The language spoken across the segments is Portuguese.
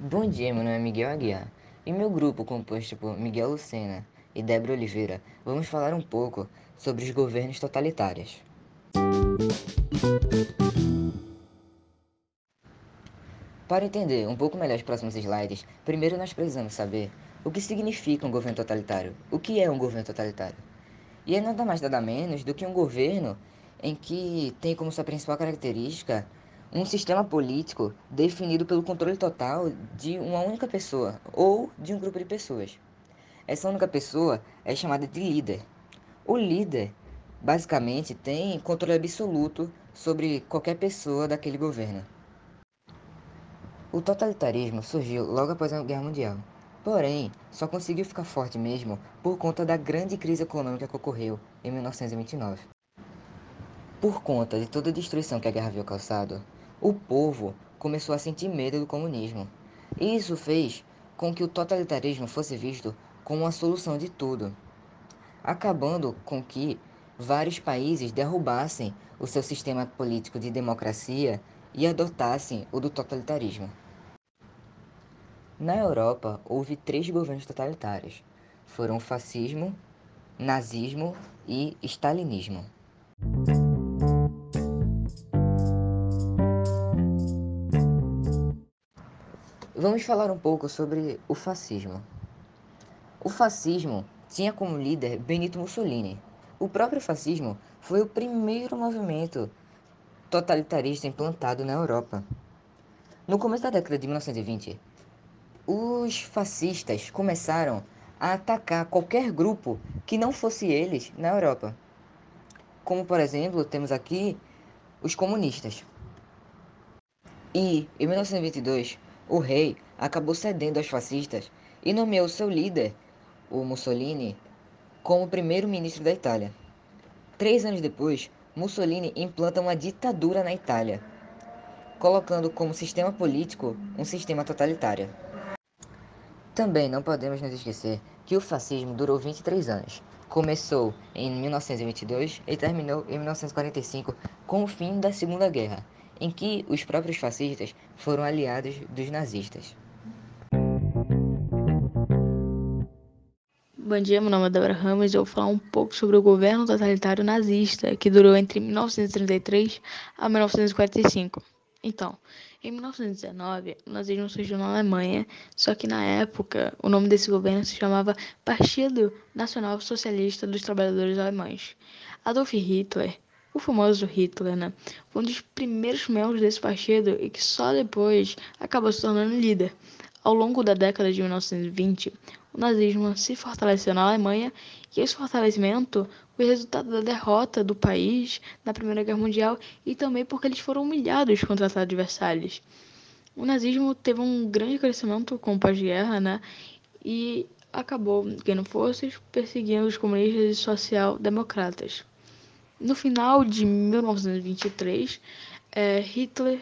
Bom dia, meu nome é Miguel Aguiar. E meu grupo, composto por Miguel Lucena e Débora Oliveira, vamos falar um pouco sobre os governos totalitários. Para entender um pouco melhor os próximos slides, primeiro nós precisamos saber o que significa um governo totalitário. O que é um governo totalitário? E é nada mais nada menos do que um governo em que tem como sua principal característica um sistema político definido pelo controle total de uma única pessoa ou de um grupo de pessoas. Essa única pessoa é chamada de líder. O líder, basicamente, tem controle absoluto sobre qualquer pessoa daquele governo. O totalitarismo surgiu logo após a Guerra Mundial, porém só conseguiu ficar forte mesmo por conta da grande crise econômica que ocorreu em 1929. Por conta de toda a destruição que a guerra havia causado, o povo começou a sentir medo do comunismo. E isso fez com que o totalitarismo fosse visto como a solução de tudo, acabando com que vários países derrubassem o seu sistema político de democracia e adotassem o do totalitarismo. Na Europa, houve três governos totalitários. Foram fascismo, nazismo e stalinismo. Vamos falar um pouco sobre o fascismo. O fascismo tinha como líder Benito Mussolini. O próprio fascismo foi o primeiro movimento totalitarista implantado na Europa. No começo da década de 1920, os fascistas começaram a atacar qualquer grupo que não fosse eles na Europa. Como, por exemplo, temos aqui os comunistas. E, em 1922, o rei acabou cedendo aos fascistas e nomeou seu líder, o Mussolini, como primeiro-ministro da Itália. Três anos depois, Mussolini implanta uma ditadura na Itália, colocando como sistema político um sistema totalitário. Também não podemos nos esquecer que o fascismo durou 23 anos. Começou em 1922 e terminou em 1945 com o fim da Segunda Guerra em que os próprios fascistas foram aliados dos nazistas. Bom dia, meu nome é Débora Ramos e eu vou falar um pouco sobre o governo totalitário nazista que durou entre 1933 a 1945. Então, em 1919, o nazismo surgiu na Alemanha, só que na época o nome desse governo se chamava Partido Nacional Socialista dos Trabalhadores Alemães. Adolf Hitler o famoso Hitler, né? Foi um dos primeiros membros desse partido e que só depois acabou se tornando líder. Ao longo da década de 1920, o nazismo se fortaleceu na Alemanha e esse fortalecimento foi resultado da derrota do país na Primeira Guerra Mundial e também porque eles foram humilhados contra o Tratado de Versalhes. O nazismo teve um grande crescimento com o pós-guerra, né? E acabou ganhando forças, perseguindo os comunistas e social-democratas. No final de 1923, é, Hitler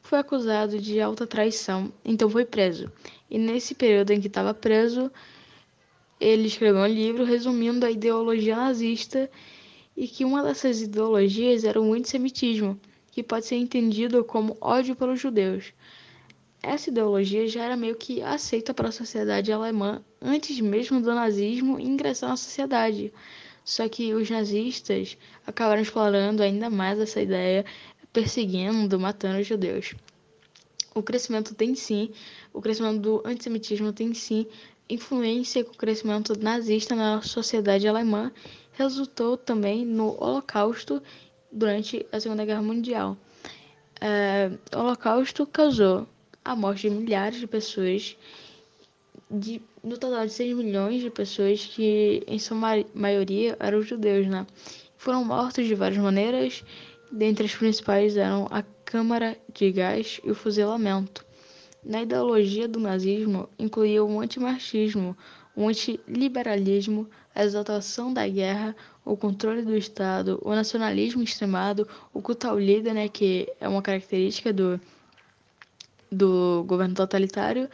foi acusado de alta traição, então foi preso. E nesse período em que estava preso, ele escreveu um livro resumindo a ideologia nazista e que uma dessas ideologias era o antissemitismo, que pode ser entendido como ódio pelos judeus. Essa ideologia já era meio que aceita pela sociedade alemã antes mesmo do nazismo ingressar na sociedade. Só que os nazistas acabaram explorando ainda mais essa ideia, perseguindo, matando os judeus. O crescimento tem sim, o crescimento do antissemitismo tem sim influência com o crescimento nazista na sociedade alemã, resultou também no Holocausto durante a Segunda Guerra Mundial. É, o Holocausto causou a morte de milhares de pessoas de, no total de 6 milhões de pessoas que, em sua maioria, eram judeus, né? Foram mortos de várias maneiras, dentre as principais eram a câmara de gás e o fuzilamento. Na ideologia do nazismo, incluía o antimarxismo, o antiliberalismo, a exaltação da guerra, o controle do Estado, o nacionalismo extremado, o culto né, que é uma característica do, do governo totalitário,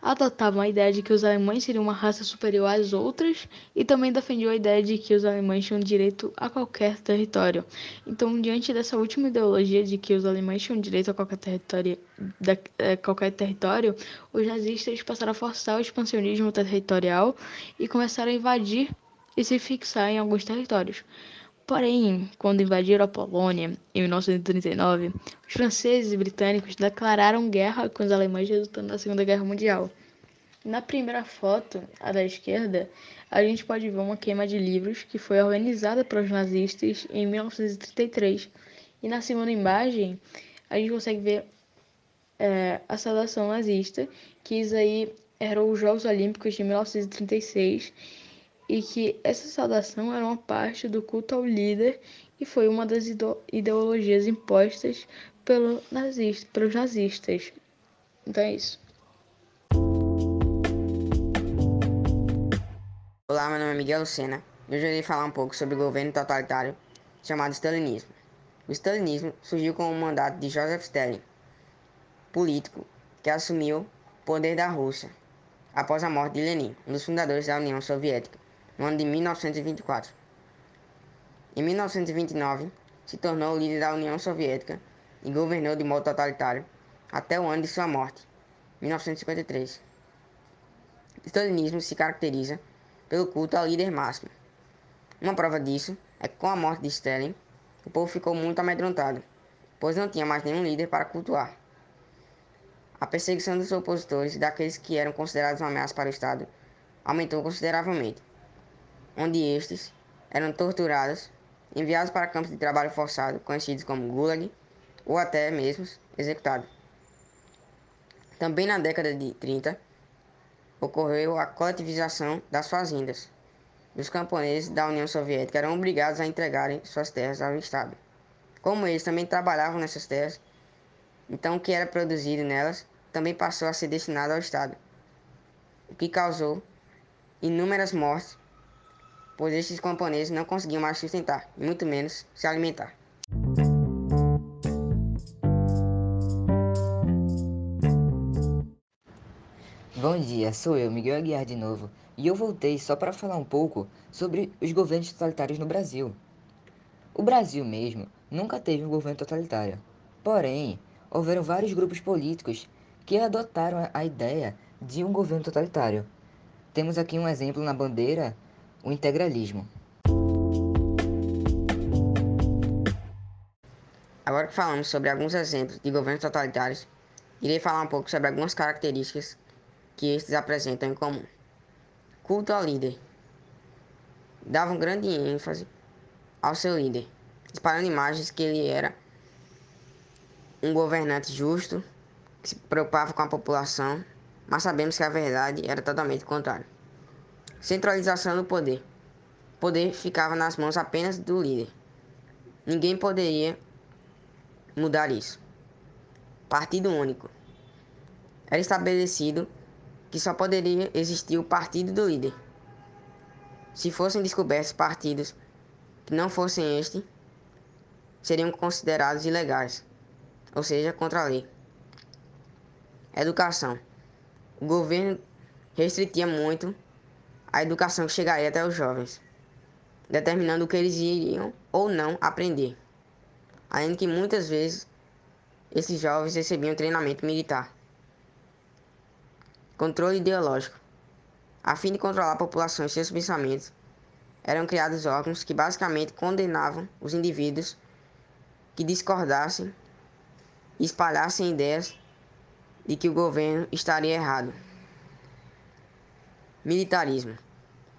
adotavam a ideia de que os alemães seriam uma raça superior às outras e também defendiam a ideia de que os alemães tinham direito a qualquer território. Então, diante dessa última ideologia de que os alemães tinham direito a qualquer território, da, é, qualquer território os nazistas passaram a forçar o expansionismo territorial e começaram a invadir e se fixar em alguns territórios. Porém, quando invadiram a Polônia em 1939, os franceses e britânicos declararam guerra com os alemães, resultando na Segunda Guerra Mundial. Na primeira foto, à da esquerda, a gente pode ver uma queima de livros que foi organizada pelos nazistas em 1933. E na segunda imagem, a gente consegue ver é, a saudação nazista, que isso aí eram os Jogos Olímpicos de 1936 e que essa saudação era uma parte do culto ao líder e foi uma das ideologias impostas pelo nazista, pelos nazistas. Então é isso. Olá, meu nome é Miguel Lucena e hoje eu irei falar um pouco sobre o governo totalitário chamado Stalinismo. O Stalinismo surgiu com o mandato de Joseph Stalin, político que assumiu o poder da Rússia após a morte de Lenin, um dos fundadores da União Soviética no ano de 1924. Em 1929, se tornou líder da União Soviética e governou de modo totalitário até o ano de sua morte, 1953. O stalinismo se caracteriza pelo culto ao líder máximo. Uma prova disso é que com a morte de Stalin, o povo ficou muito amedrontado, pois não tinha mais nenhum líder para cultuar. A perseguição dos opositores e daqueles que eram considerados uma ameaça para o Estado aumentou consideravelmente onde estes eram torturados, enviados para campos de trabalho forçado, conhecidos como Gulag, ou até mesmo executados. Também na década de 30, ocorreu a coletivização das fazendas. Os camponeses da União Soviética eram obrigados a entregarem suas terras ao Estado. Como eles também trabalhavam nessas terras, então o que era produzido nelas também passou a ser destinado ao Estado, o que causou inúmeras mortes pois estes camponeses não conseguiam mais sustentar, muito menos se alimentar. Bom dia, sou eu, Miguel Aguiar de novo, e eu voltei só para falar um pouco sobre os governos totalitários no Brasil. O Brasil mesmo nunca teve um governo totalitário, porém, houveram vários grupos políticos que adotaram a ideia de um governo totalitário. Temos aqui um exemplo na bandeira o integralismo. Agora que falamos sobre alguns exemplos de governos totalitários, irei falar um pouco sobre algumas características que estes apresentam em comum. Culto ao líder. Davam grande ênfase ao seu líder, espalhando imagens que ele era um governante justo, que se preocupava com a população, mas sabemos que a verdade era totalmente contrária. Centralização do poder. O poder ficava nas mãos apenas do líder. Ninguém poderia mudar isso. Partido único. Era estabelecido que só poderia existir o partido do líder. Se fossem descobertos partidos que não fossem este, seriam considerados ilegais, ou seja, contra a lei. Educação. O governo restritia muito a educação chegaria até os jovens, determinando o que eles iriam ou não aprender. Além que muitas vezes esses jovens recebiam treinamento militar. Controle ideológico. A fim de controlar a população e seus pensamentos, eram criados órgãos que basicamente condenavam os indivíduos que discordassem e espalhassem ideias de que o governo estaria errado. Militarismo.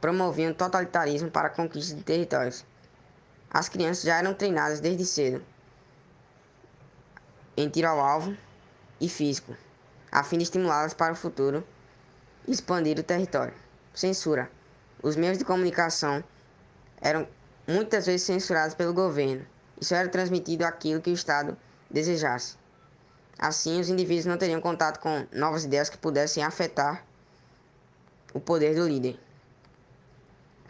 Promoviam totalitarismo para a conquista de territórios. As crianças já eram treinadas desde cedo em tiro ao alvo e físico, a fim de estimulá-las para o futuro e expandir o território. Censura. Os meios de comunicação eram muitas vezes censurados pelo governo e só era transmitido aquilo que o Estado desejasse. Assim, os indivíduos não teriam contato com novas ideias que pudessem afetar o poder do líder.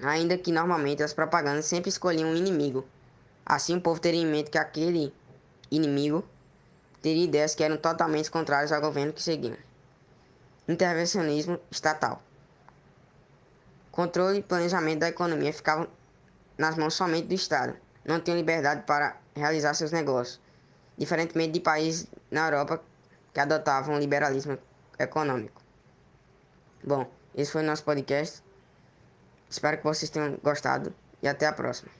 Ainda que normalmente as propagandas sempre escolhiam um inimigo. Assim o povo teria em mente que aquele inimigo teria ideias que eram totalmente contrárias ao governo que seguiam. intervencionismo estatal. Controle e planejamento da economia ficavam nas mãos somente do Estado. Não tinham liberdade para realizar seus negócios, diferentemente de países na Europa que adotavam liberalismo econômico. Bom, esse foi o nosso podcast. Espero que vocês tenham gostado e até a próxima.